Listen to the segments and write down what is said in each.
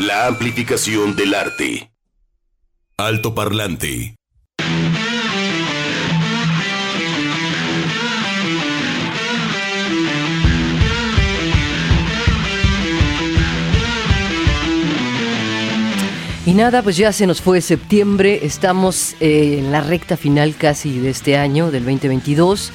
La amplificación del arte. Alto parlante. Y nada, pues ya se nos fue septiembre, estamos en la recta final casi de este año, del 2022,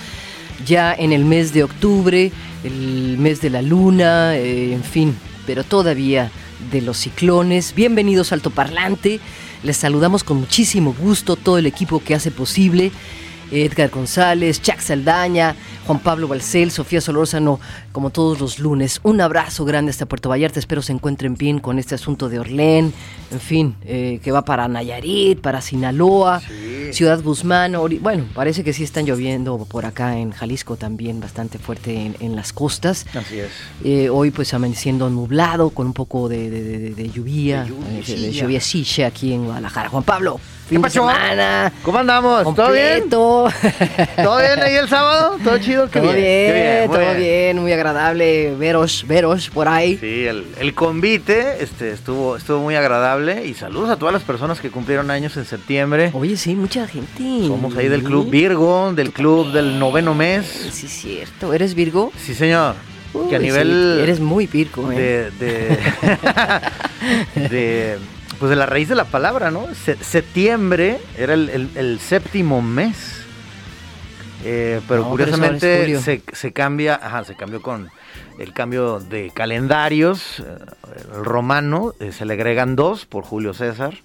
ya en el mes de octubre, el mes de la luna, eh, en fin, pero todavía de los ciclones. Bienvenidos al Parlante, les saludamos con muchísimo gusto todo el equipo que hace posible. Edgar González, Chuck Saldaña, Juan Pablo Balcel, Sofía Solórzano, como todos los lunes. Un abrazo grande hasta Puerto Vallarta, espero se encuentren bien con este asunto de Orlén, en fin, eh, que va para Nayarit, para Sinaloa, Ciudad Guzmán. Bueno, parece que sí están lloviendo por acá en Jalisco también, bastante fuerte en, las costas. Así es. Eh, hoy pues amaneciendo nublado, con un poco de, lluvia, de, lluvia, de, aquí en Guadalajara. Juan Pablo. ¿Qué pasó? ¿Cómo andamos? ¿Todo bien? ¿Todo bien ahí el sábado? ¿Todo chido? todo bien, todo bien, muy agradable veros, veros por ahí. Sí, el, convite este, estuvo, estuvo muy agradable y saludos a todas las personas que cumplieron años en septiembre. Oye, sí, mucha gente. Somos ahí del Club Virgo, del Club del noveno mes. Sí, cierto. ¿Eres Virgo? Sí, señor. que a nivel... eres muy Virgo, ¿eh? De... de, pues de la raíz de la palabra, ¿no? septiembre era el séptimo mes eh, pero curiosamente se, cambia, ajá, se cambió con el cambio de calendarios. Eh, el romano eh, se le agregan dos por Julio César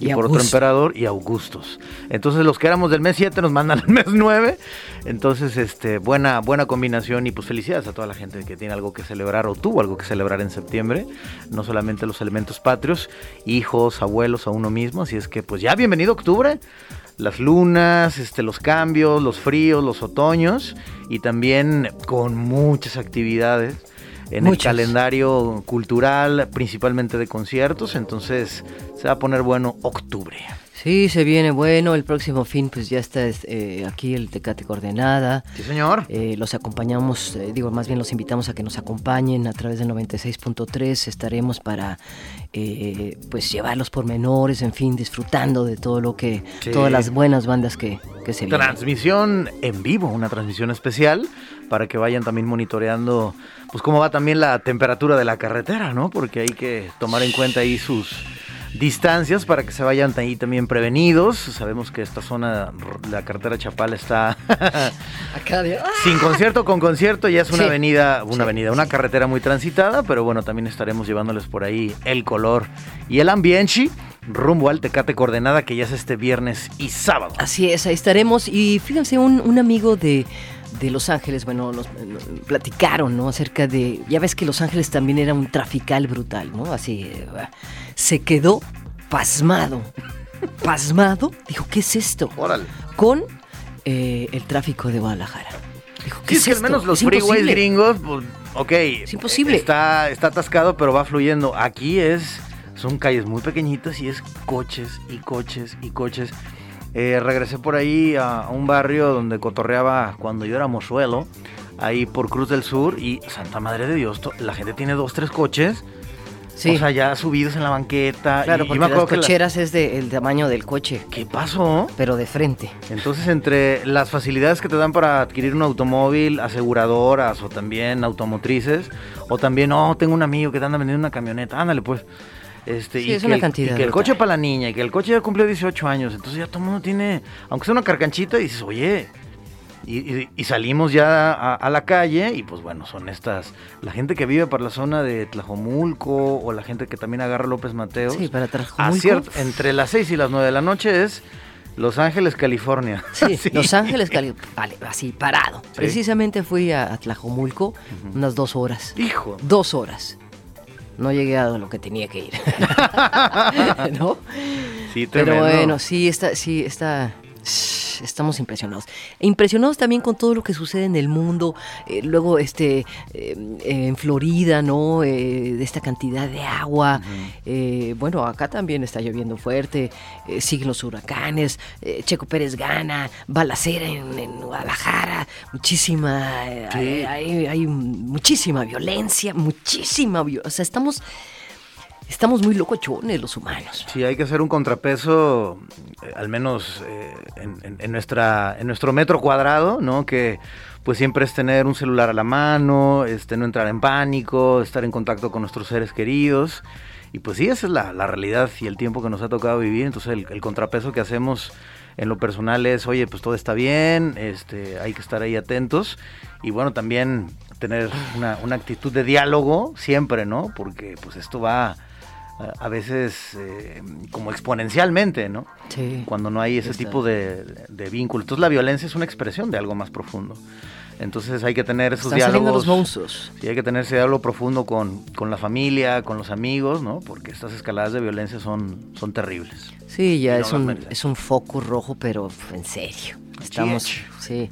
y, por otro emperador y Augustos. Entonces los que éramos del mes 7 nos mandan al mes 9. Entonces, este, buena, buena combinación y pues felicidades a toda la gente que tiene algo que celebrar o tuvo algo que celebrar en septiembre. No solamente los elementos patrios, hijos, abuelos, a uno mismo. Así es que pues ya bienvenido octubre las lunas, este, los cambios, los fríos, los otoños y también con muchas actividades en el calendario cultural, principalmente de conciertos. Entonces se va a poner bueno octubre. Sí, se viene bueno. El próximo fin, pues ya está eh, aquí el Tecate Coordenada. Sí, señor. Eh, los acompañamos, eh, digo, más bien los invitamos a que nos acompañen a través del 96.3. Estaremos para, pues, llevar los pormenores, en fin, disfrutando de todo lo que, todas las buenas bandas que, que se vienen. Transmisión en vivo, una transmisión especial para que vayan también monitoreando, pues, cómo va también la temperatura de la carretera, ¿no? Porque hay que tomar en cuenta ahí sus distancias para que se vayan ahí también prevenidos. Sabemos que esta zona, la carretera Chapal está sin concierto, con concierto, ya es una avenida, una avenida, una carretera muy transitada, pero bueno, también estaremos llevándoles por ahí el color y el ambiente rumbo al Tecate Coordenada que ya es este viernes y sábado. Así es, ahí estaremos. Y fíjense, un, amigo de de Los Ángeles, bueno, nos, platicaron, ¿no? Acerca de, ya ves que Los Ángeles también era un trafical brutal, ¿no? Así, eh, se quedó pasmado. Pasmado, dijo, ¿qué es esto? Órale. Con eh, el tráfico de Guadalajara. Dijo, ¿qué es, que al menos los freeways gringos, pues, ok. Es imposible. Está, está atascado, pero va fluyendo. Aquí es, son calles muy pequeñitas y es coches y coches y coches. Eh, regresé por ahí a, un barrio donde cotorreaba cuando yo era mozuelo, ahí por Cruz del Sur, y Santa Madre de Dios, la gente tiene dos, tres coches o sea, ya subidos en la banqueta. Claro, porque las cocheras es del tamaño del coche. ¿Qué pasó? Pero de frente. Entonces, entre las facilidades que te dan para adquirir un automóvil, aseguradoras o también automotrices, o también, oh, tengo un amigo que te anda vendiendo una camioneta, ándale pues. Este, sí, y, es que una cantidad y que el coche para la niña, y que el coche ya cumplió 18 años, entonces ya todo el mundo tiene, aunque sea una carcanchita, y dices, oye, y, salimos ya a, la calle y pues bueno, son estas, la gente que vive por la zona de Tlajomulco o la gente que también agarra López Mateos. Sí, para Tlajomulco. entre las 6 y las 9 de la noche es Los Ángeles, California. Sí, Los Ángeles, California, vale, así, parado. Precisamente fui a, Tlajomulco unas dos horas. Hijo. Dos horas. No llegué a lo que tenía que ir. ¿No? Sí, tremendo. Pero bueno, sí, está, sí, está, estamos impresionados. Impresionados también con todo lo que sucede en el mundo. Eh, luego, este, eh, en Florida, ¿no? Eh, de esta cantidad de agua. bueno, acá también está lloviendo fuerte. siguen los huracanes. Checo Pérez gana. Balacera en, en Guadalajara. Muchísima. Hay, hay, muchísima violencia. Muchísima violencia. O sea, estamos estamos muy locochones los humanos. Sí, hay que hacer un contrapeso, eh, al menos eh, en, nuestra, en nuestro metro cuadrado, ¿no? Que pues siempre es tener un celular a la mano, este, no entrar en pánico, estar en contacto con nuestros seres queridos. Y pues sí, esa es la, realidad y el tiempo que nos ha tocado vivir. Entonces el, contrapeso que hacemos en lo personal es, oye, pues todo está bien, este, hay que estar ahí atentos. Y bueno, también tener una, una actitud de diálogo siempre, ¿no? Porque pues esto va a veces eh, como exponencialmente, ¿no? Sí. Cuando no hay ese tipo de, de, vínculo. Entonces la violencia es una expresión de algo más profundo. Entonces hay que tener esos Están diálogos. los monstruos. Sí, hay que tener ese diálogo profundo con, con, la familia, con los amigos, ¿no? Porque estas escaladas de violencia son, son terribles. Sí, ya es, un, es un foco rojo, pero en serio. Estamos. Sí.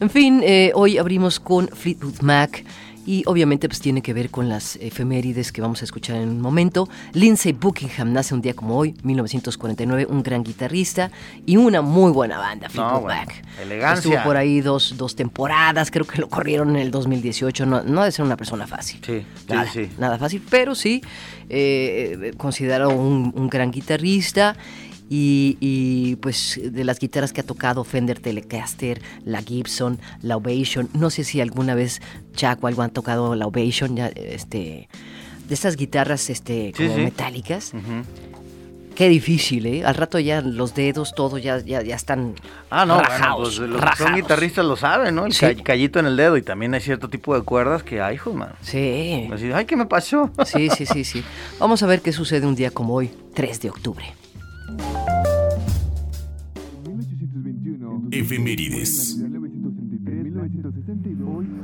En fin, eh, hoy abrimos con Fleetwood Mac y obviamente pues tiene que ver con las efemérides que vamos a escuchar en un momento. Lindsay Buckingham nace un día como hoy, 1949, un gran guitarrista y una muy buena banda, Fleetwood Mac. Elegancia. Estuvo por ahí dos, dos, temporadas, creo que lo corrieron en el 2018, no, no debe ser una persona fácil. Sí, nada, sí, Nada fácil, pero sí, eh, considerado un, un gran guitarrista y, pues de las guitarras que ha tocado Fender Telecaster, la Gibson, la Ovation, no sé si alguna vez Chaco algo han tocado la Ovation, ya, este, de estas guitarras este, como metálicas. Qué difícil, ¿eh? Al rato ya los dedos, todo ya, ya, ya están ah, no, rajados, pues, los que son guitarristas lo saben, ¿no? El callito en el dedo y también hay cierto tipo de cuerdas que hay, hijo, man. Sí. ay, ¿qué me pasó? Sí, sí, sí, sí. Vamos a ver qué sucede un día como hoy, 3 de octubre. Efemérides.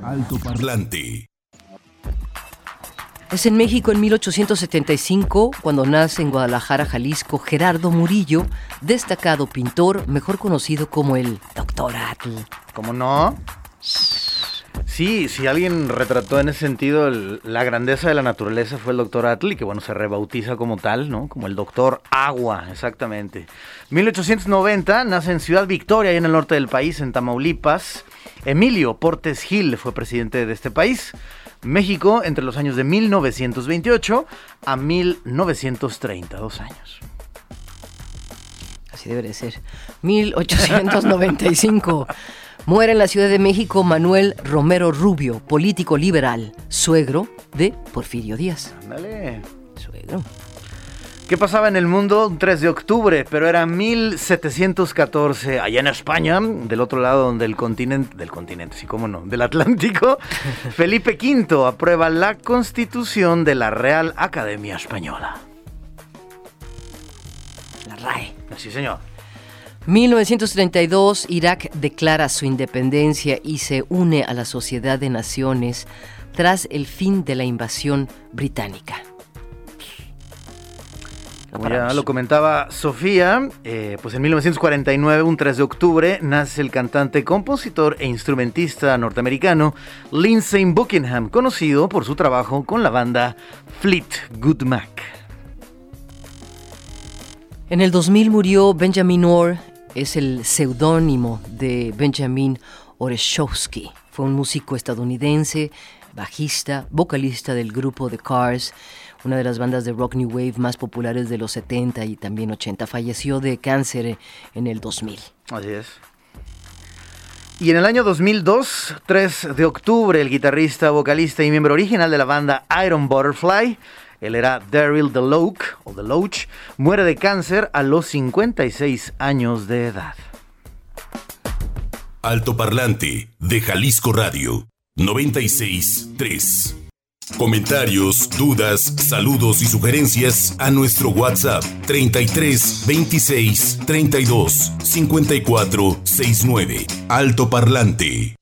Alto Parlante. Es en México en 1875 cuando nace en Guadalajara, Jalisco, Gerardo Murillo, destacado pintor, mejor conocido como el Doctor Atl. ¿Cómo no? Sí, si alguien retrató en ese sentido la grandeza de la naturaleza fue el doctor Atli, que bueno, se rebautiza como tal, ¿no? Como el doctor Agua, exactamente. 1890 nace en Ciudad Victoria, ahí en el norte del país, en Tamaulipas. Emilio Portes Gil fue presidente de este país. México entre los años de 1928 a 1930, dos años. Así debe de ser. 1895. Muere en la Ciudad de México Manuel Romero Rubio, político liberal, suegro de Porfirio Díaz. Ándale. Suegro. ¿Qué pasaba en el mundo? Un 3 de octubre, pero era 1714, allá en España, del otro lado del continente, del continente, sí, cómo no, del Atlántico, Felipe V aprueba la constitución de la Real Academia Española. La RAE. Sí, señor. 1932, Irak declara su independencia y se une a la Sociedad de Naciones tras el fin de la invasión británica. Como ya lo comentaba Sofía, eh, pues en 1949, un 3 de octubre, nace el cantante, compositor e instrumentista norteamericano Lindsey Buckingham, conocido por su trabajo con la banda Fleetwood Mac. En el 2000 murió Benjamin Orr, es el seudónimo de Benjamin Oreshowski. Fue un músico estadounidense, bajista, vocalista del grupo The Cars, una de las bandas de rock new wave más populares de los 70 y también 80. Falleció de cáncer en el 2000. Así es. Y en el año 2002, 3 de octubre, el guitarrista, vocalista y miembro original de la banda Iron Butterfly, él era Daryl DeLoach, o DeLoach, muere de cáncer a los 56 años de edad. Alto Parlante de Jalisco Radio 96.3. Comentarios, dudas, saludos y sugerencias a nuestro WhatsApp 33 26 32 54 69. Alto Parlante.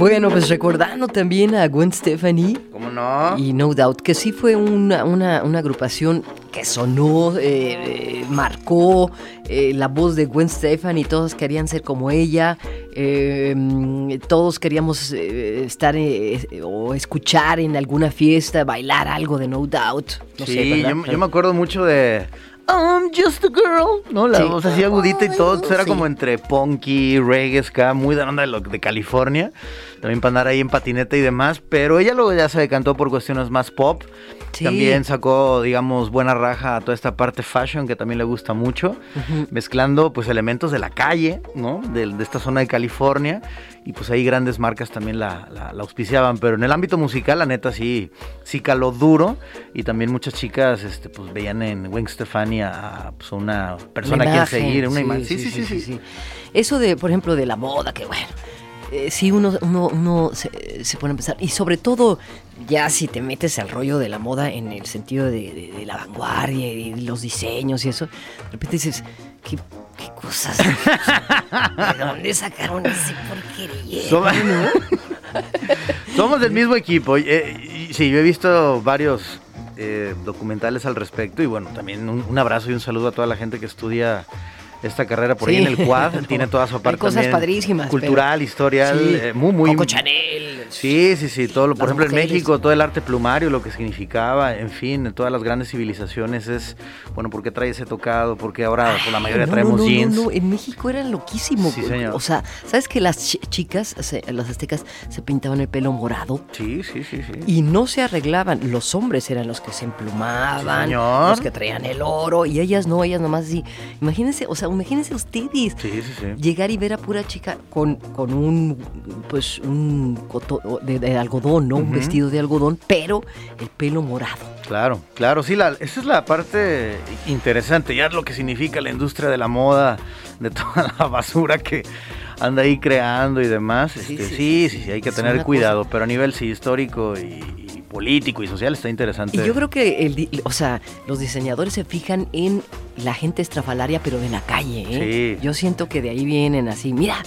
Bueno, pues recordando también a Gwen Stefani. ¿Cómo no? Y No Doubt, que sí fue una, agrupación que sonó, eh, marcó eh, la voz de Gwen Stefani, todos querían ser como ella, eh, todos queríamos estar o escuchar en alguna fiesta, bailar algo de No Doubt. sí, yo, me acuerdo mucho de I'm just a girl, ¿no? La voz así agudita y todo, era como entre punky, reggae, ska, muy de onda de, de California, también para andar ahí en patineta y demás, pero ella luego ya se decantó por cuestiones más pop, también sacó, digamos, buena raja a toda esta parte fashion que también le gusta mucho, mezclando pues elementos de la calle, ¿no? De, de, esta zona de California y pues ahí grandes marcas también la, la, auspiciaban, pero en el ámbito musical la neta sí, sí caló duro y también muchas chicas este, pues veían en Wing Stefani a pues, una persona a quien seguir, una imagen. Sí sí, sí sí, Eso de, por ejemplo, de la moda, que bueno, eh, sí uno, uno, uno se, pone a pensar, y sobre todo ya si te metes al rollo de la moda en el sentido de, de la vanguardia y los diseños y eso, de repente dices, ¿qué qué cosas. ¿De dónde sacaron ese porquería? Somos, Somos del mismo equipo. Eh, sí, yo he visto varios eh, documentales al respecto y bueno, también un, abrazo y un saludo a toda la gente que estudia esta carrera por ahí en el quad. Tiene toda su parte cosas padrísimas. Cultural, historial, eh, muy, muy... Coco Chanel. Sí, sí, sí. Todo, por ejemplo, en México, todo el arte plumario, lo que significaba, en fin, en todas las grandes civilizaciones es, bueno, ¿por qué trae ese tocado? Porque ahora por la mayoría traemos jeans. No, en México era loquísimo. Sí, señor. O sea, ¿sabes que las chicas, las aztecas, se pintaban el pelo morado? Sí, sí, sí, sí. Y no se arreglaban. Los hombres eran los que se emplumaban, los que traían el oro, y ellas no, ellas nomás así. Imagínense, o sea, imagínense ustedes llegar y ver a pura chica con, con un, pues, un de, algodón, ¿no? Un vestido de algodón, pero el pelo morado. Claro, claro, sí, la, esa es la parte interesante, ya lo que significa la industria de la moda, de toda la basura que anda ahí creando y demás. Sí, este, sí, sí, hay que tener cuidado, pero a nivel sí histórico y, político y social está interesante. Y yo creo que, el, o sea, los diseñadores se fijan en la gente estrafalaria, pero de la calle, ¿eh? Yo siento que de ahí vienen así, mira,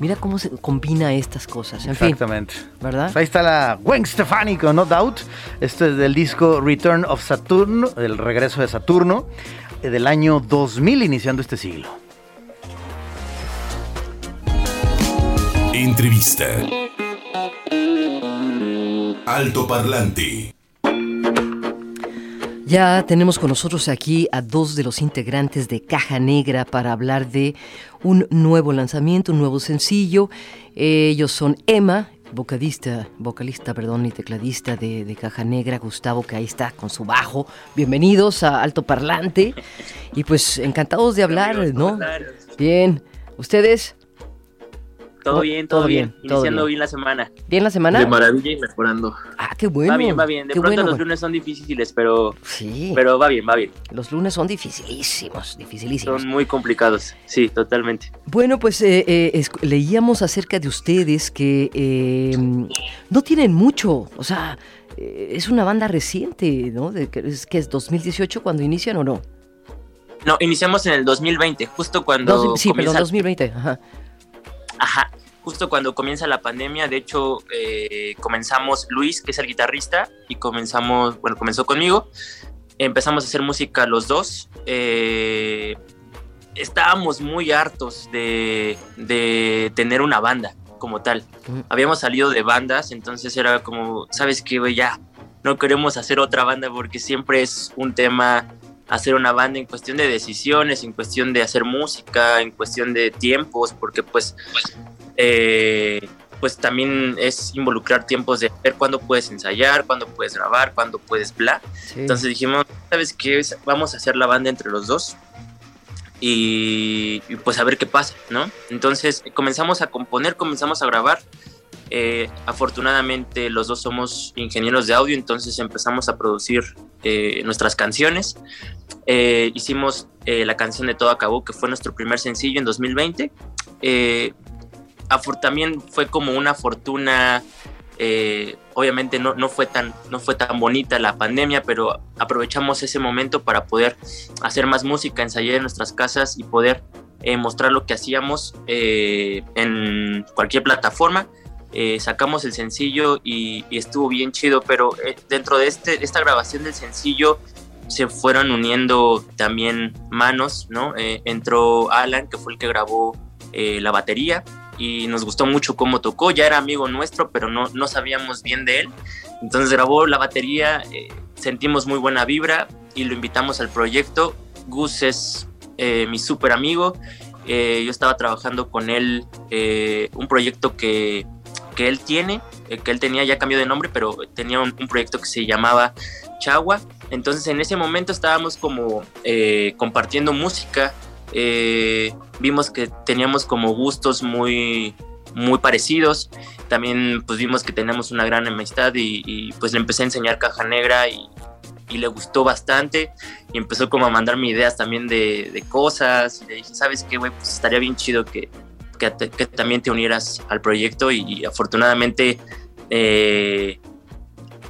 Mira cómo se combina estas cosas. Exactamente. ¿Verdad? Ahí está la Gwen Stefani No Doubt. Esto es del disco Return of Saturn, el regreso de Saturno, eh, del año 2000, iniciando este siglo. Entrevista. Alto Parlante. Ya tenemos con nosotros aquí a dos de los integrantes de Caja Negra para hablar de un nuevo lanzamiento, un nuevo sencillo. Ellos son Emma, vocalista, vocalista, perdón, y tecladista de, Caja Negra, Gustavo, que ahí está con su bajo. Bienvenidos a Alto Parlante. Y pues encantados de hablar, ¿no? Bien. ¿Ustedes? Todo bien, todo, bien. Iniciando bien. la semana. ¿Bien la semana? De maravilla y mejorando. Ah, qué bueno. Va bien, va bien. De pronto los lunes son difíciles, pero. Sí. Pero va bien, va bien. Los lunes son dificilísimos, dificilísimos. Son muy complicados, sí, totalmente. Bueno, pues eh, eh, leíamos acerca de ustedes que eh, no tienen mucho, o sea, es una banda reciente, ¿no? De, es, ¿Qué es 2018 cuando inician o no? No, iniciamos en el 2020, justo cuando. sí, perdón, 2020, ajá. Justo cuando comienza la pandemia, de hecho, eh, comenzamos Luis, que es el guitarrista, y comenzamos, bueno, comenzó conmigo, empezamos a hacer música los dos. Eh, estábamos muy hartos de, de, tener una banda como tal. Habíamos salido de bandas, entonces era como, ¿sabes qué, Ya no queremos hacer otra banda porque siempre es un tema hacer una banda en cuestión de decisiones, en cuestión de hacer música, en cuestión de tiempos, porque pues, eh, pues también es involucrar tiempos de ver cuándo puedes ensayar, cuándo puedes grabar, cuándo puedes bla. Entonces dijimos, ¿sabes qué? Vamos a hacer la banda entre los dos. Y, y, pues a ver qué pasa, ¿no? Entonces comenzamos a componer, comenzamos a grabar eh, afortunadamente los dos somos ingenieros de audio, entonces empezamos a producir eh, nuestras canciones. Eh, hicimos la canción de Todo Acabó, que fue nuestro primer sencillo en 2020. También fue como una fortuna, obviamente no, no, fue tan, no fue tan bonita la pandemia, pero aprovechamos ese momento para poder hacer más música, ensayar en nuestras casas y poder mostrar lo que hacíamos en cualquier plataforma eh, sacamos el sencillo y, estuvo bien chido, pero eh, dentro de este, esta grabación del sencillo se fueron uniendo también manos, ¿no? Eh, entró Alan, que fue el que grabó la batería, y nos gustó mucho cómo tocó, ya era amigo nuestro, pero no, no sabíamos bien de él. Entonces grabó la batería, sentimos muy buena vibra y lo invitamos al proyecto Gus es eh, mi súper amigo. yo estaba trabajando con él un proyecto que, que él tiene, que él tenía, ya cambió de nombre, pero tenía un, proyecto que se llamaba Chagua. Entonces en ese momento estábamos como compartiendo música. Vimos que teníamos como gustos muy, muy parecidos. También pues vimos que tenemos una gran amistad y, pues le empecé a enseñar caja negra y, le gustó bastante y empezó como a mandarme ideas también de, cosas y le dije, ¿sabes qué, güey? Pues estaría bien chido que, que, también te unieras al proyecto y, afortunadamente eh,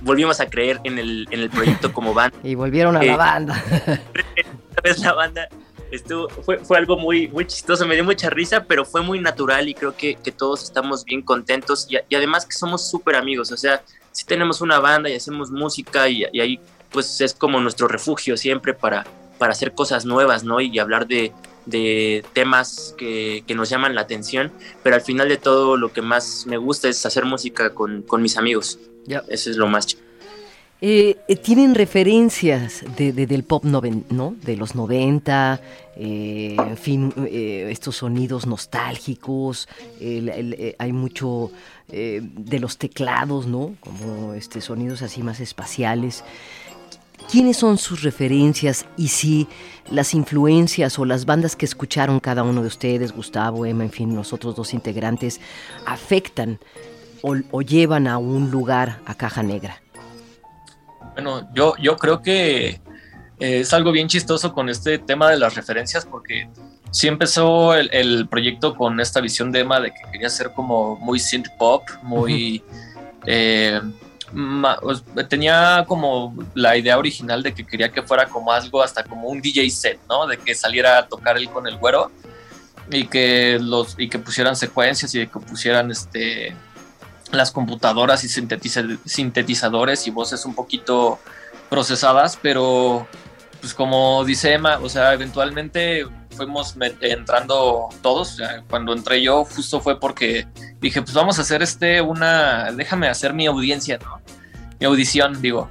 volvimos a creer en el, en el proyecto como banda. y volvieron a la eh, banda. vez la banda estuvo, fue, fue algo muy, muy chistoso, me dio mucha risa, pero fue muy natural y creo que, que todos estamos bien contentos y, y además que somos súper amigos, o sea, si tenemos una banda y hacemos música y, y, ahí pues es como nuestro refugio siempre para, para hacer cosas nuevas, ¿no? Y hablar de, de temas que, que, nos llaman la atención, pero al final de todo lo que más me gusta es hacer música con, con mis amigos. Ya. Eso es lo más chido. Eh, eh, tienen referencias de, del pop noven, ¿no? de los 90, eh, en fin, estos sonidos nostálgicos, hay mucho de los teclados, ¿no? como este, sonidos así más espaciales. ¿Quiénes son sus referencias y si las influencias o las bandas que escucharon cada uno de ustedes, Gustavo, Emma, en fin, los otros dos integrantes, afectan o llevan a un lugar a Caja Negra? Bueno, yo, yo creo que eh, es algo bien chistoso con este tema de las referencias porque sí empezó el, proyecto con esta visión de Emma de que quería ser como muy synth pop, muy... Eh, pues, tenía como la idea original de que quería que fuera como algo hasta como un DJ set, ¿no? De que saliera a tocar él con el güero y que los y que pusieran secuencias y que pusieran este las computadoras y sintetizadores y voces un poquito procesadas, pero pues como dice Emma, o sea, eventualmente fuimos entrando todos, cuando entré yo justo fue porque dije, pues vamos a hacer este una, déjame hacer mi audiencia, ¿no? Mi audición, digo.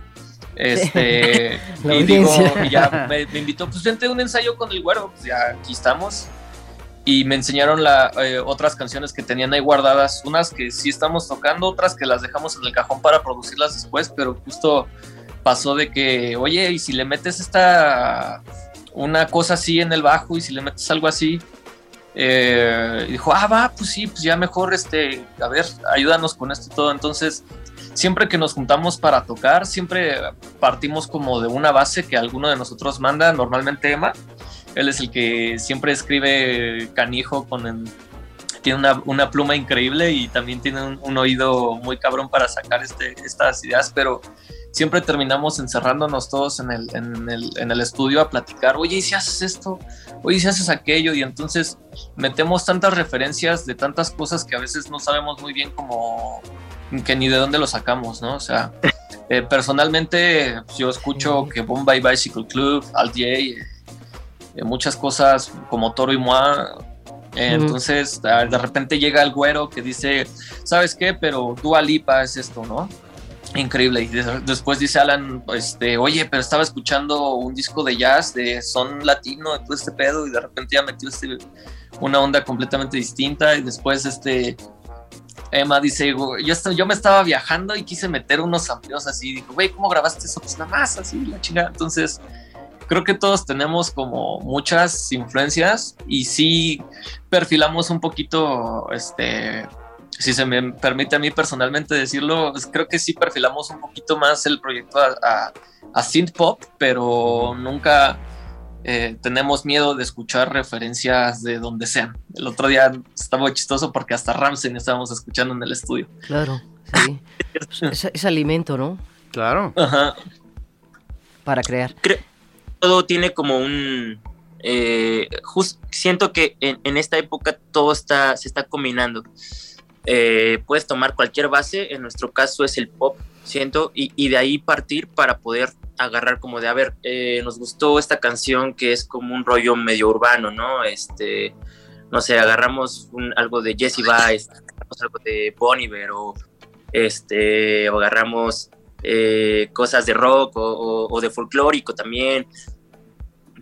Este, y digo, y ya me, me, invitó, pues vente un ensayo con el güero, pues ya aquí estamos y me enseñaron la, eh, otras canciones que tenían ahí guardadas, unas que sí estamos tocando, otras que las dejamos en el cajón para producirlas después, pero justo pasó de que, oye, y si le metes esta, una cosa así en el bajo y si le metes algo así, eh, y dijo, ah, va, pues sí, pues ya mejor, este, a ver, ayúdanos con esto y todo. Entonces, siempre que nos juntamos para tocar, siempre partimos como de una base que alguno de nosotros manda, normalmente Emma, él es el que siempre escribe canijo con tiene una, una, pluma increíble y también tiene un, oído muy cabrón para sacar este, estas ideas, pero siempre terminamos encerrándonos todos en el, en, el, en el estudio a platicar, oye, ¿y si haces esto? Oye, ¿y si haces aquello? Y entonces metemos tantas referencias de tantas cosas que a veces no sabemos muy bien cómo, que ni de dónde lo sacamos, ¿no? O sea, eh, personalmente yo escucho que Bombay Bicycle Club, Al J, muchas cosas como Toro y Moa. entonces, ah, de repente llega el güero que dice, ¿sabes qué? Pero Dua Lipa es esto, ¿no? Increíble. Y después dice Alan, este, oye, pero estaba escuchando un disco de jazz de son latino, todo este pedo, y de repente ya metió este, una onda completamente distinta. Y después, este, Emma dice, yo, yo me estaba viajando y quise meter unos amplios así. Dijo, güey, ¿cómo grabaste eso? Pues nada más, así, la chingada. Entonces, creo que todos tenemos como muchas influencias y sí perfilamos un poquito, este, si se me permite a mí personalmente decirlo, pues creo que sí perfilamos un poquito más el proyecto a, a, synth pop, pero nunca eh, tenemos miedo de escuchar referencias de donde sean. El otro día estaba chistoso porque hasta Ramsey estábamos escuchando en el estudio. Claro, sí. es, alimento, ¿no? Claro. Ajá. Para crear todo tiene como un... Eh, siento que en, esta época todo está, se está combinando. Eh, puedes tomar cualquier base, en nuestro caso es el pop, siento, y, de ahí partir para poder agarrar como de, a ver, eh, nos gustó esta canción que es como un rollo medio urbano, ¿no? Este, no sé, agarramos algo de Jesse Baez, algo de Bon o, este, agarramos cosas de rock o, de folclórico también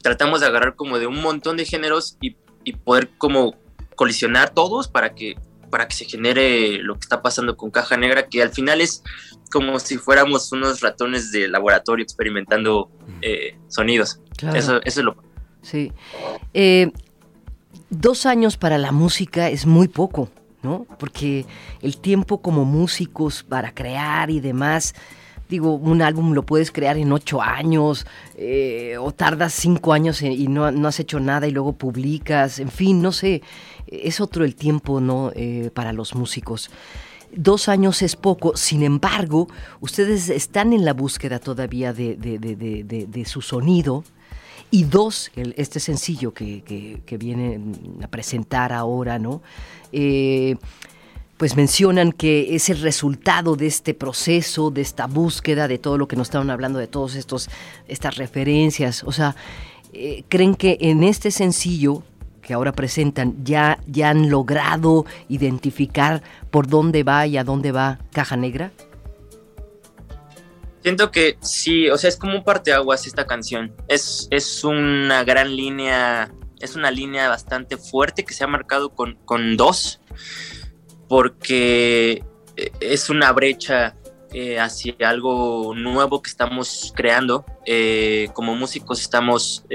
tratamos de agarrar como de un montón de géneros y, y poder como colisionar todos para que para que se genere lo que está pasando con Caja Negra, que al final es como si fuéramos unos ratones de laboratorio experimentando eh, sonidos. Eso, eso, es lo... Sí. Eh, dos años para la música es muy poco, ¿no? Porque el tiempo como músicos para crear y demás digo, un álbum lo puedes crear en ocho años eh, o tardas cinco años y no, no, has hecho nada y luego publicas, en fin, no sé, es otro el tiempo, ¿no? Eh, para los músicos. Dos años es poco, sin embargo, ustedes están en la búsqueda todavía de, de, su sonido. Y dos, este sencillo que, que, que, viene a presentar ahora, ¿no? Eh, pues mencionan que es el resultado de este proceso, de esta búsqueda, de todo lo que nos estaban hablando, de todas estas referencias. O sea, eh, ¿creen que en este sencillo que ahora presentan ya, ya han logrado identificar por dónde va y a dónde va Caja Negra? Siento que sí, o sea, es como un parteaguas esta canción. Es, es una gran línea, es una línea bastante fuerte que se ha marcado con, con dos porque eh, es una brecha eh, hacia algo nuevo que estamos creando. Eh, como músicos estamos,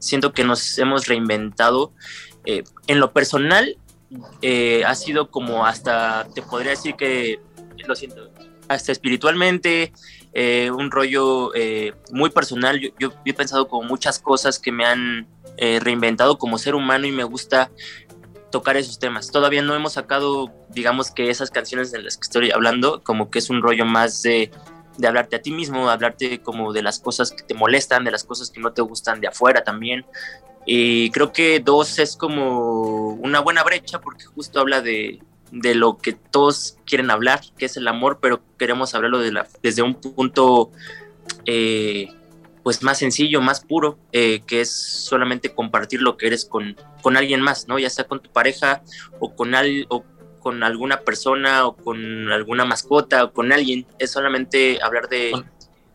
siento que nos hemos reinventado. en lo personal, ha sido como hasta, te podría decir que, lo siento, hasta espiritualmente, un rollo muy personal. Yo, he pensado como muchas cosas que me han reinventado como ser humano y me gusta tocar esos temas. Todavía no hemos sacado, digamos que esas canciones de las que estoy hablando, como que es un rollo más de, de hablarte a ti mismo, hablarte como de las cosas que te molestan, de las cosas que no te gustan de afuera también. Y creo que dos es como una buena brecha porque justo habla de, de lo que todos quieren hablar, que es el amor, pero queremos hablarlo de la, desde un punto eh, pues más sencillo, más puro, eh, que es solamente compartir lo que eres con, con alguien más, ¿no? Ya sea con tu pareja o con, al, o con alguna persona o con alguna mascota o con alguien, es solamente hablar de,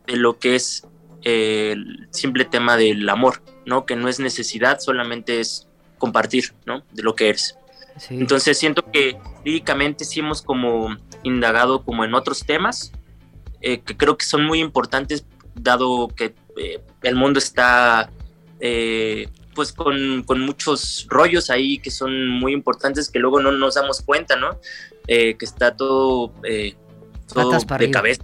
de lo que es eh, el simple tema del amor, ¿no? Que no es necesidad, solamente es compartir, ¿no? De lo que eres. Entonces siento que líricamente sí hemos como indagado como en otros temas eh, que creo que son muy importantes dado que eh, el mundo está eh, pues con, muchos rollos ahí que son muy importantes que luego no nos damos cuenta, ¿no? Eh, que está todo, de cabeza.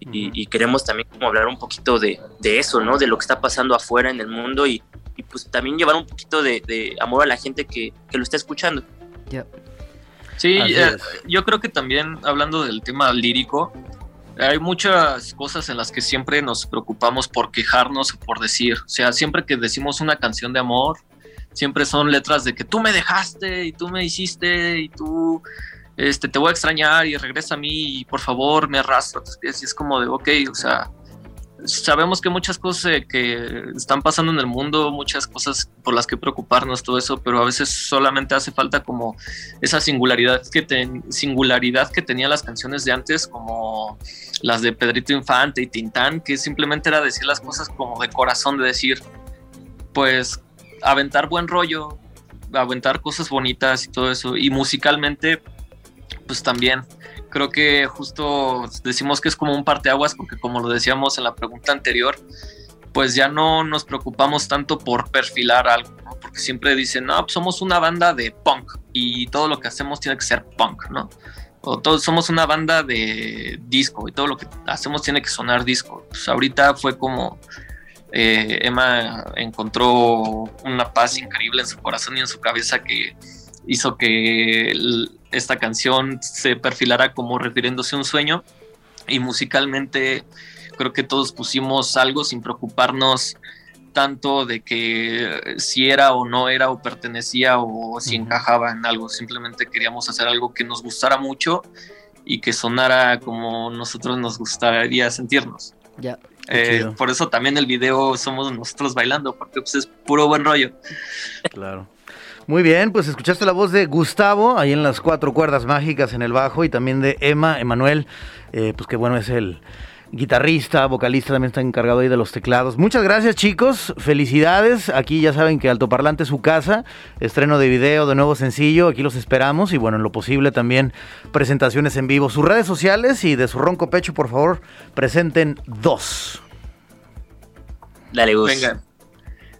Y, queremos también como hablar un poquito de, eso, ¿no? De lo que está pasando afuera en el mundo y, pues también llevar un poquito de, amor a la gente que, lo está escuchando. Sí, yo creo que también hablando del tema lírico, hay muchas cosas en las que siempre nos preocupamos por quejarnos o por decir. O sea, siempre que decimos una canción de amor, siempre son letras de que tú me dejaste y tú me hiciste y tú este, te voy a extrañar y regresa a mí y por favor me arrastra a tus pies. Y es como de, ok, o sea, sabemos que muchas cosas eh, que están pasando en el mundo, muchas cosas por las que preocuparnos, todo eso, pero a veces solamente hace falta como esa singularidad que, singularidad que tenían las canciones de antes, como las de Pedrito Infante y Tintán, que simplemente era decir las cosas como de corazón, de decir, pues, aventar buen rollo, aventar cosas bonitas y todo eso, y musicalmente, pues también creo que justo decimos que es como un parteaguas porque como lo decíamos en la pregunta anterior, pues ya no nos preocupamos tanto por perfilar algo, ¿no? Porque siempre dicen, no, pues somos una banda de punk y todo lo que hacemos tiene que ser punk, ¿no? O todos somos una banda de disco y todo lo que hacemos tiene que sonar disco. Pues ahorita fue como eh, Emma encontró una paz increíble en su corazón y en su cabeza que hizo que esta canción se perfilara como refiriéndose a un sueño y musicalmente creo que todos pusimos algo sin preocuparnos tanto de que si era o no era o pertenecía o si encajaba en algo, simplemente queríamos hacer algo que nos gustara mucho y que sonara como nosotros nos gustaría sentirnos. Ya. Eh, por eso también el video somos nosotros bailando, porque pues, es puro buen rollo. Claro. Muy bien, pues escuchaste la voz de Gustavo ahí en las cuatro cuerdas mágicas en el bajo y también de Emma, Emanuel, eh, pues qué bueno es el guitarrista, vocalista, también está encargado ahí de los teclados. Muchas gracias chicos, felicidades. Aquí ya saben que Altoparlante es su casa, estreno de video, de nuevo sencillo, aquí los esperamos y bueno, en lo posible también presentaciones en vivo. Sus redes sociales y de su ronco pecho, por favor, presenten dos. Dale, Gus. Venga.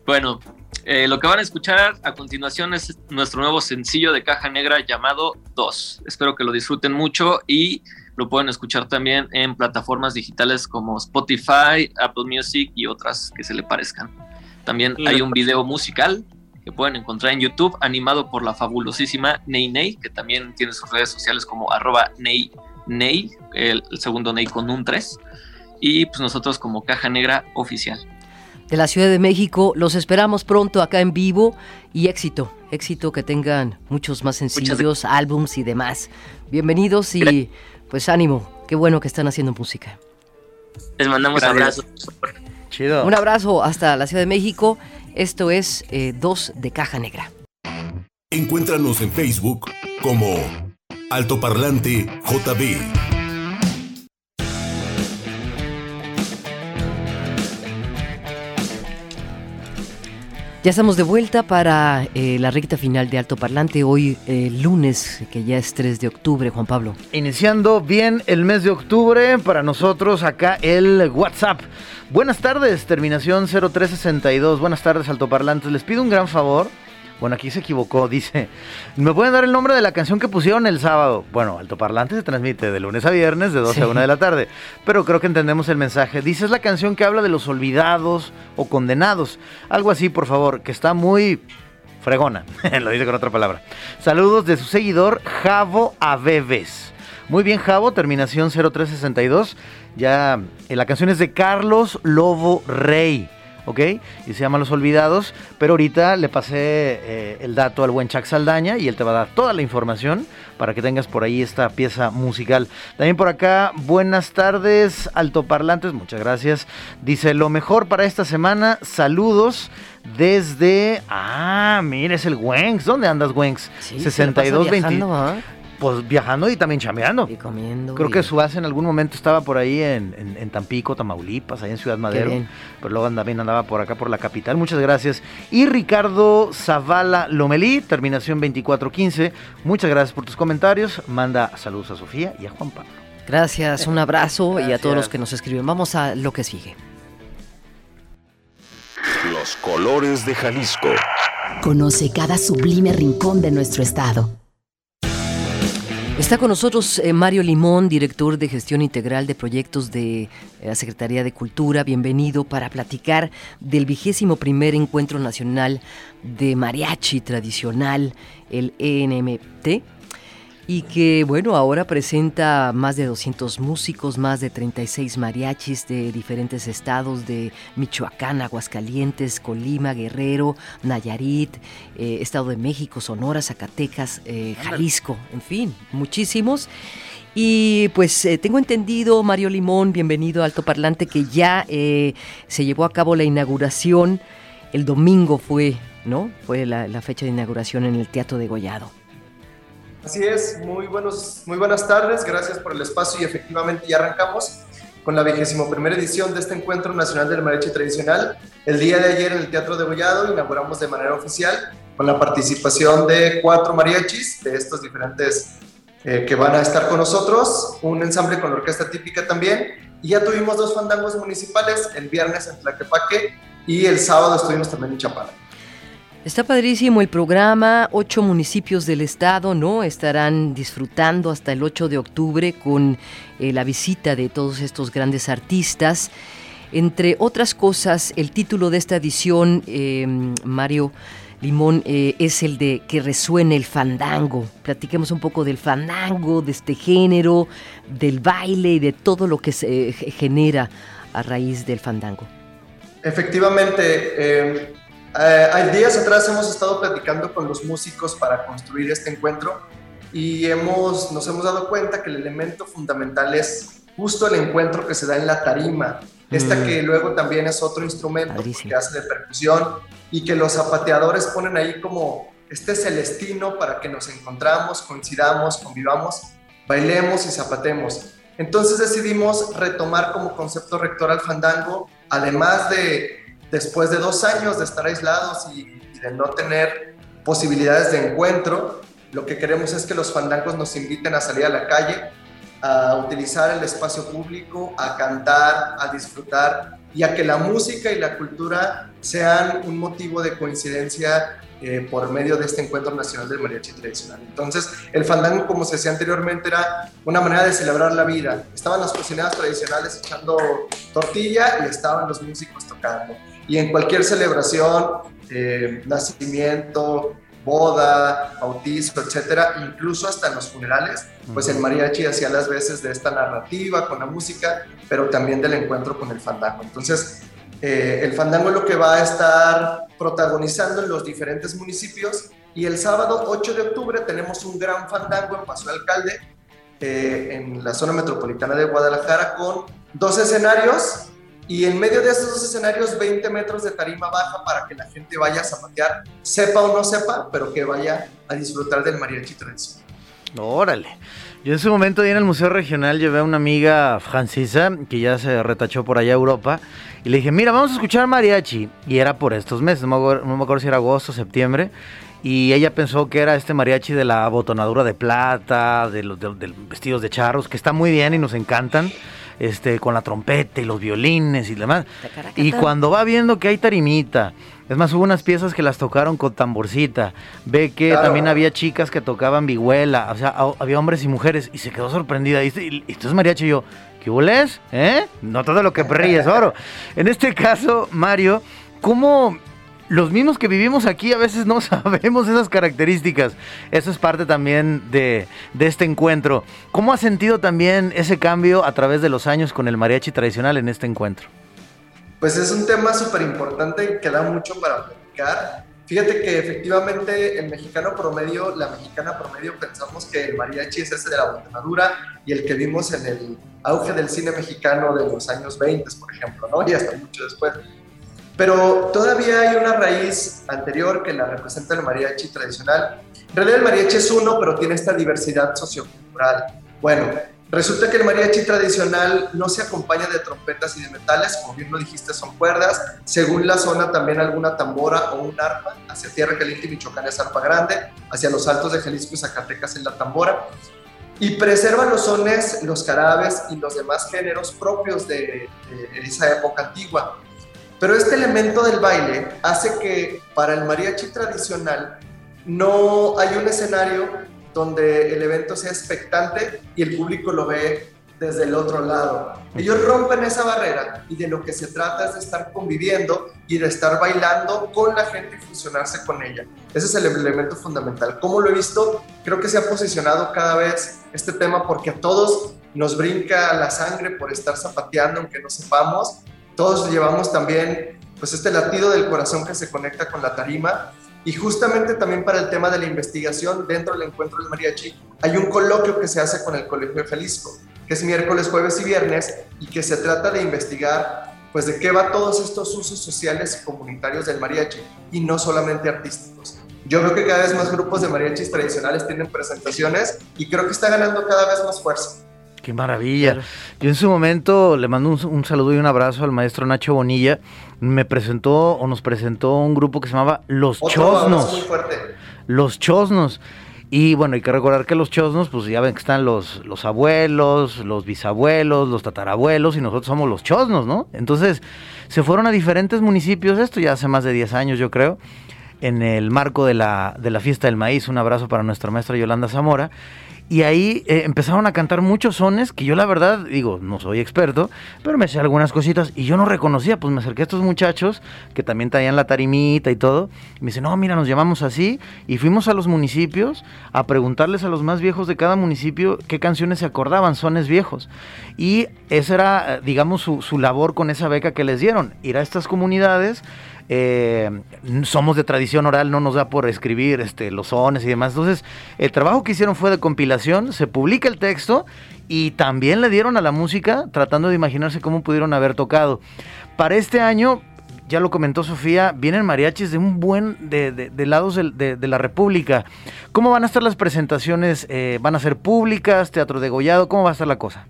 Bueno, eh, lo que van a escuchar a continuación es nuestro nuevo sencillo de caja negra llamado Dos. Espero que lo disfruten mucho y lo pueden escuchar también en plataformas digitales como Spotify, Apple Music y otras que se le parezcan. También hay un video musical que pueden encontrar en YouTube animado por la fabulosísima Ney Ney, que también tiene sus redes sociales como arroba Ney Ney, el, segundo Ney con un 3, y pues nosotros como Caja Negra Oficial. De la Ciudad de México, los esperamos pronto acá en vivo y éxito, éxito que tengan muchos más sencillos, álbums y demás. Bienvenidos y pues ánimo, qué bueno que están haciendo música. Les mandamos abrazos. Chido. Un abrazo hasta la Ciudad de México. Esto es eh, Dos de Caja Negra. Encuéntranos en Facebook como Altoparlante JB. Ya estamos de vuelta para eh, la recta final de Alto Parlante, hoy eh, lunes, que ya es 3 de octubre, Juan Pablo. Iniciando bien el mes de octubre, para nosotros acá el WhatsApp. Buenas tardes, terminación 0362. Buenas tardes, altoparlantes. Les pido un gran favor bueno, aquí se equivocó, dice. ¿Me pueden dar el nombre de la canción que pusieron el sábado? Bueno, Altoparlante se transmite de lunes a viernes, de 12 a 1 de la tarde. Pero creo que entendemos el mensaje. Dice, es la canción que habla de los olvidados o condenados. Algo así, por favor, que está muy fregona. Lo dice con otra palabra. Saludos de su seguidor, Javo Aveves. Muy bien, Javo, terminación 0362. Ya, eh, la canción es de Carlos Lobo Rey. ¿Ok? Y se llama Los Olvidados, pero ahorita le pasé eh, el dato al buen Chuck Saldaña y él te va a dar toda la información para que tengas por ahí esta pieza musical. También por acá, buenas tardes, altoparlantes, muchas gracias. Dice, lo mejor para esta semana, saludos desde... Ah, mira, es el Wenx. ¿Dónde andas, Wenx? Sí, 6220 pues viajando y también chameando. Y comiendo. Creo que su base en algún momento estaba por ahí en, Tampico, Tamaulipas, ahí en Ciudad Madero. Pero luego también andaba por acá, por la capital. Muchas gracias. Y Ricardo Zavala Lomelí, terminación 2415. Muchas gracias por tus comentarios. Manda saludos a Sofía y a Juan Pablo. Gracias, un abrazo y a todos los que nos escriben. Vamos a lo que sigue. Los colores de Jalisco. Conoce cada sublime rincón de nuestro estado. Está con nosotros eh, Mario Limón, director de gestión integral de proyectos de eh, la Secretaría de Cultura. Bienvenido para platicar del vigésimo primer encuentro nacional de mariachi tradicional, el ENMT, y que bueno, ahora presenta más de 200 músicos, más de 36 mariachis de diferentes estados de Michoacán, Aguascalientes, Colima, Guerrero, Nayarit, eh, Estado de México, Sonora, Zacatecas, eh, Jalisco, en fin, muchísimos. Y pues eh, tengo entendido, Mario Limón, bienvenido a Alto Parlante, que ya se llevó a cabo la inauguración, el domingo fue, ¿no? Fue la, la fecha de inauguración en el Teatro de Gollado. Así es, muy, buenos, muy buenas tardes, gracias por el espacio y efectivamente ya arrancamos con la vigésimo primera edición de este Encuentro Nacional del Mariachi Tradicional. El día de ayer en el Teatro de Gollado inauguramos de manera oficial con la participación de cuatro mariachis de estos diferentes eh, que van a estar con nosotros, un ensamble con orquesta típica también, y ya tuvimos dos fandangos municipales, el viernes en Tlaquepaque y el sábado estuvimos también en Chapala. Está padrísimo el programa, ocho municipios del estado, ¿no? Estarán disfrutando hasta el 8 de octubre con eh, la visita de todos estos grandes artistas. Entre otras cosas, el título de esta edición, eh, Mario Limón, eh, es el de Que resuene el fandango. Platiquemos un poco del fandango, de este género, del baile y de todo lo que se genera a raíz del fandango. Efectivamente, eh, hay días atrás hemos estado platicando con los músicos para construir este encuentro y hemos, nos hemos dado cuenta que el elemento fundamental es justo el encuentro que se da en la tarima, esta mm. que luego también es otro instrumento que hace de percusión y que los zapateadores ponen ahí como este celestino para que nos encontramos, coincidamos, convivamos, bailemos y zapatemos. Entonces decidimos retomar como concepto rector al fandango, además de después de dos años de estar aislados y, de no tener posibilidades de encuentro, lo que queremos es que los fandangos nos inviten a salir a la calle, a utilizar el espacio público, a cantar, a disfrutar y a que la música y la cultura sean un motivo de coincidencia eh, por medio de este encuentro nacional del mariachi tradicional. Entonces, el fandango, como se decía anteriormente, era una manera de celebrar la vida. Estaban las cocineras tradicionales echando tortilla y estaban los músicos tocando. Y en cualquier celebración, eh, nacimiento, boda, bautizo, etcétera, incluso hasta en los funerales, pues el mariachi hacía las veces de esta narrativa con la música, pero también del encuentro con el fandango. Entonces, eh, el fandango es lo que va a estar protagonizando en los diferentes municipios y el sábado 8 de octubre tenemos un gran fandango en Paso de Alcalde, eh, en la zona metropolitana de Guadalajara, con dos escenarios y en medio de estos dos escenarios 20 metros de tarima baja para que la gente vaya a zapatear, sepa o no sepa, pero que vaya a disfrutar del mariachi tradicional. Órale. Yo en ese momento en el Museo Regional llevé a una amiga francesa que ya se retachó por allá a Europa y le dije, mira, vamos a escuchar mariachi. Y era por estos meses, no me acuerdo, si era agosto, septiembre. Y ella pensó que era este mariachi de la botonadura de plata, de los vestidos de charros, que está muy bien y nos encantan. Este, con la trompeta y los violines y demás. Y cuando va viendo que hay tarimita, es más, hubo unas piezas que las tocaron con tamborcita. Ve que también había chicas que tocaban vihuela. O sea, había hombres y mujeres. Y se quedó sorprendida. Y, esto es mariachi y yo, ¿qué hueles? ¿Eh? No todo lo que ríes oro. En este caso, Mario, ¿cómo los mismos que vivimos aquí a veces no sabemos esas características. Eso es parte también de, de, este encuentro. ¿Cómo has sentido también ese cambio a través de los años con el mariachi tradicional en este encuentro? Pues es un tema súper importante que da mucho para platicar. Fíjate que efectivamente el mexicano promedio, la mexicana promedio, pensamos que el mariachi es ese de la botanadura y el que vimos en el auge del cine mexicano de los años 20, por ejemplo, ¿no? Y hasta mucho después. Pero todavía hay una raíz anterior que la representa el mariachi tradicional. En realidad el mariachi es uno, pero tiene esta diversidad sociocultural. Bueno, Resulta que el mariachi tradicional no se acompaña de trompetas y de metales, como bien lo dijiste, son cuerdas. Según la zona, también alguna tambora o un arpa. Hacia Tierra Caliente y Michoacán es arpa grande, hacia los altos de Jalisco y Zacatecas es la tambora. Y preserva los sones, los carabes y los demás géneros propios de, de esa época antigua. Pero este elemento del baile hace que para el mariachi tradicional no hay un escenario donde el evento sea expectante y el público lo ve desde el otro lado. Ellos rompen esa barrera y de lo que se trata es de estar conviviendo y de estar bailando con la gente y fusionarse con ella. Ese es el elemento fundamental. ¿Cómo lo he visto? Creo que se ha posicionado cada vez este tema porque a todos nos brinca la sangre por estar zapateando aunque no sepamos. Todos llevamos también pues este latido del corazón que se conecta con la tarima y justamente también para el tema de la investigación, dentro del encuentro del mariachi, hay un coloquio que se hace con el Colegio de Jalisco, que es miércoles, jueves y viernes, y que se trata de investigar pues de qué va todos estos usos sociales y comunitarios del mariachi, y no solamente artísticos. Yo creo que cada vez más grupos de mariachis tradicionales tienen presentaciones y creo que está ganando cada vez más fuerza. Qué maravilla. Yo en su momento le mando un, saludo y un abrazo al maestro Nacho Bonilla. Me presentó o nos presentó un grupo que se llamaba Los Chosnos. Los Chosnos. Y bueno, hay que recordar que los chosnos, pues ya ven que están los, los abuelos, los bisabuelos, los tatarabuelos y nosotros somos los chosnos, ¿no? Entonces se fueron a diferentes municipios, esto ya hace más de 10 años yo creo, en el marco de la, de la fiesta del maíz. Un abrazo para nuestra maestra Yolanda Zamora. Y ahí eh, empezaron a cantar muchos sones que yo la verdad, digo, no soy experto, pero me sé algunas cositas y yo no reconocía, pues me acerqué a estos muchachos que también traían la tarimita y todo. Y me dice, no, mira, nos llamamos así. Y fuimos a los municipios a preguntarles a los más viejos de cada municipio qué canciones se acordaban, sones viejos. Y esa era, digamos, su, su labor con esa beca que les dieron, ir a estas comunidades eh, somos de tradición oral, no nos da por escribir este, los sones y demás. Entonces, el trabajo que hicieron fue de compilación, se publica el texto y también le dieron a la música tratando de imaginarse cómo pudieron haber tocado. Para este año, ya lo comentó Sofía, vienen mariachis de un buen de, lados de, la República. ¿Cómo van a estar las presentaciones? Eh, ¿Van a ser públicas? ¿Teatro de Gollado? ¿Cómo va a estar la cosa?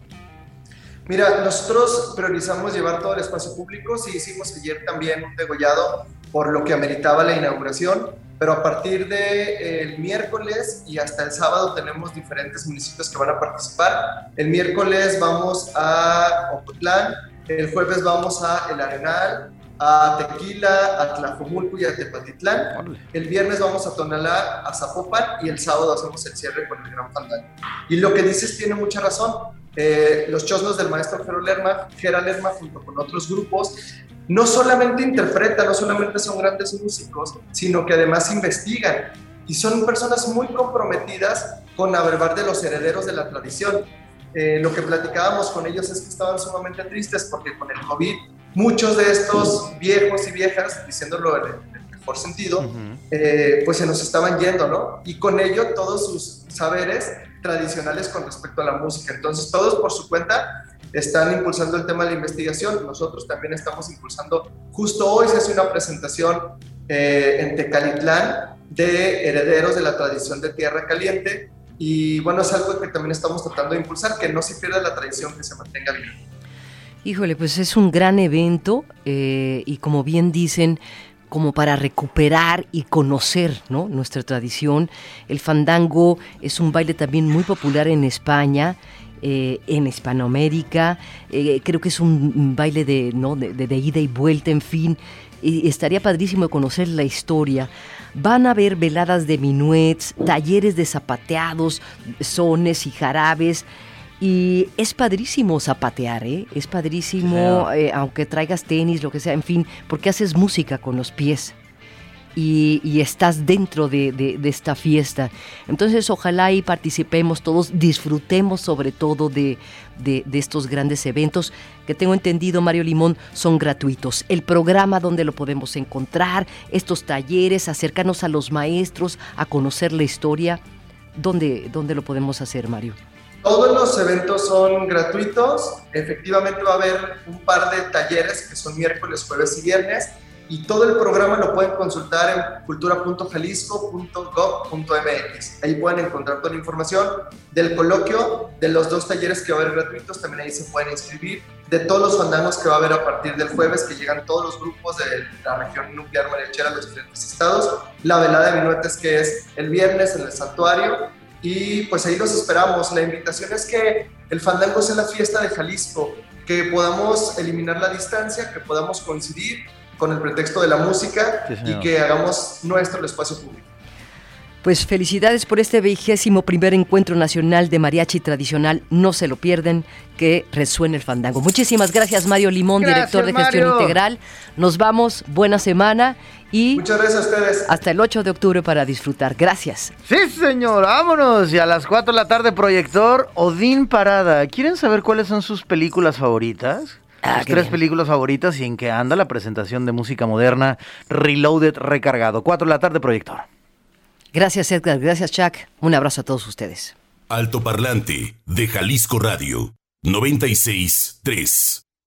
Mira, nosotros priorizamos llevar todo el espacio público, sí hicimos ayer también un degollado por lo que ameritaba la inauguración, pero a partir del de, miércoles y hasta el sábado tenemos diferentes municipios que van a participar. El miércoles vamos a Ocotlán, el jueves vamos a El Arenal, a Tequila, a Tlajomulco y a Tepatitlán. El viernes vamos a Tonalá, a Zapopan y el sábado hacemos el cierre con el Gran Fandango. Y lo que dices tiene mucha razón. Eh, los chosnos del maestro Gerald Lerma, Lerma junto con otros grupos no solamente interpretan, no solamente son grandes músicos, sino que además investigan y son personas muy comprometidas con averbar de los herederos de la tradición. Eh, lo que platicábamos con ellos es que estaban sumamente tristes porque con el COVID muchos de estos viejos y viejas, diciéndolo en el mejor sentido, eh, pues se nos estaban yendo, ¿no? Y con ello todos sus saberes tradicionales con respecto a la música. Entonces todos por su cuenta están impulsando el tema de la investigación. Nosotros también estamos impulsando, justo hoy se hace una presentación eh, en Tecalitlán de herederos de la tradición de Tierra Caliente. Y bueno, es algo que también estamos tratando de impulsar, que no se pierda la tradición, que se mantenga viva. Híjole, pues es un gran evento eh, y como bien dicen, como para recuperar y conocer ¿no? nuestra tradición. El fandango es un baile también muy popular en España eh, en Hispanoamérica. Eh, creo que es un baile de, ¿no? de, ida y vuelta, en fin. Y estaría padrísimo conocer la historia. Van a haber veladas de minuets, talleres de zapateados, sones y jarabes. Y es padrísimo zapatear, ¿eh? Es padrísimo, eh, aunque traigas tenis, lo que sea, en fin, porque haces música con los pies y, estás dentro de, esta fiesta. Entonces ojalá y participemos todos, disfrutemos sobre todo de, estos grandes eventos que tengo entendido, Mario Limón, son gratuitos. El programa donde lo podemos encontrar, estos talleres, acercarnos a los maestros, a conocer la historia, ¿dónde, dónde lo podemos hacer, Mario? Todos los eventos son gratuitos. Efectivamente va a haber un par de talleres que son miércoles, jueves y viernes y todo el programa lo pueden consultar en cultura.jalisco.gov.mx. Ahí pueden encontrar toda la información del coloquio, de los dos talleres que va a haber gratuitos, también ahí se pueden inscribir, de todos los fandangos que va a haber a partir del jueves, que llegan todos los grupos de la región nuclear mariachera de los diferentes estados, la velada de minuetes que es el viernes en el santuario, y pues ahí los esperamos. La invitación es que el fandango sea la fiesta de Jalisco, que podamos eliminar la distancia, que podamos coincidir con el pretexto de la música y que hagamos nuestro el espacio público. Pues felicidades por este vigésimo primer encuentro nacional de mariachi tradicional. No se lo pierden, que resuene el fandango. Muchísimas gracias, Mario Limón, director de gestión integral. Nos vamos, buena semana y. Muchas gracias a ustedes. Hasta el 8 de octubre para disfrutar. Gracias. Sí, señor, vámonos. Y a las 4 de la tarde, proyector Odín Parada. ¿Quieren saber cuáles son sus películas favoritas? Ah, tres películas favoritas y en qué anda la presentación de música moderna Reloaded recargado. Cuatro de la tarde, proyector. Gracias, Edgar. Gracias, Chuck. Un abrazo a todos ustedes. Alto Parlante de Jalisco Radio 96 3.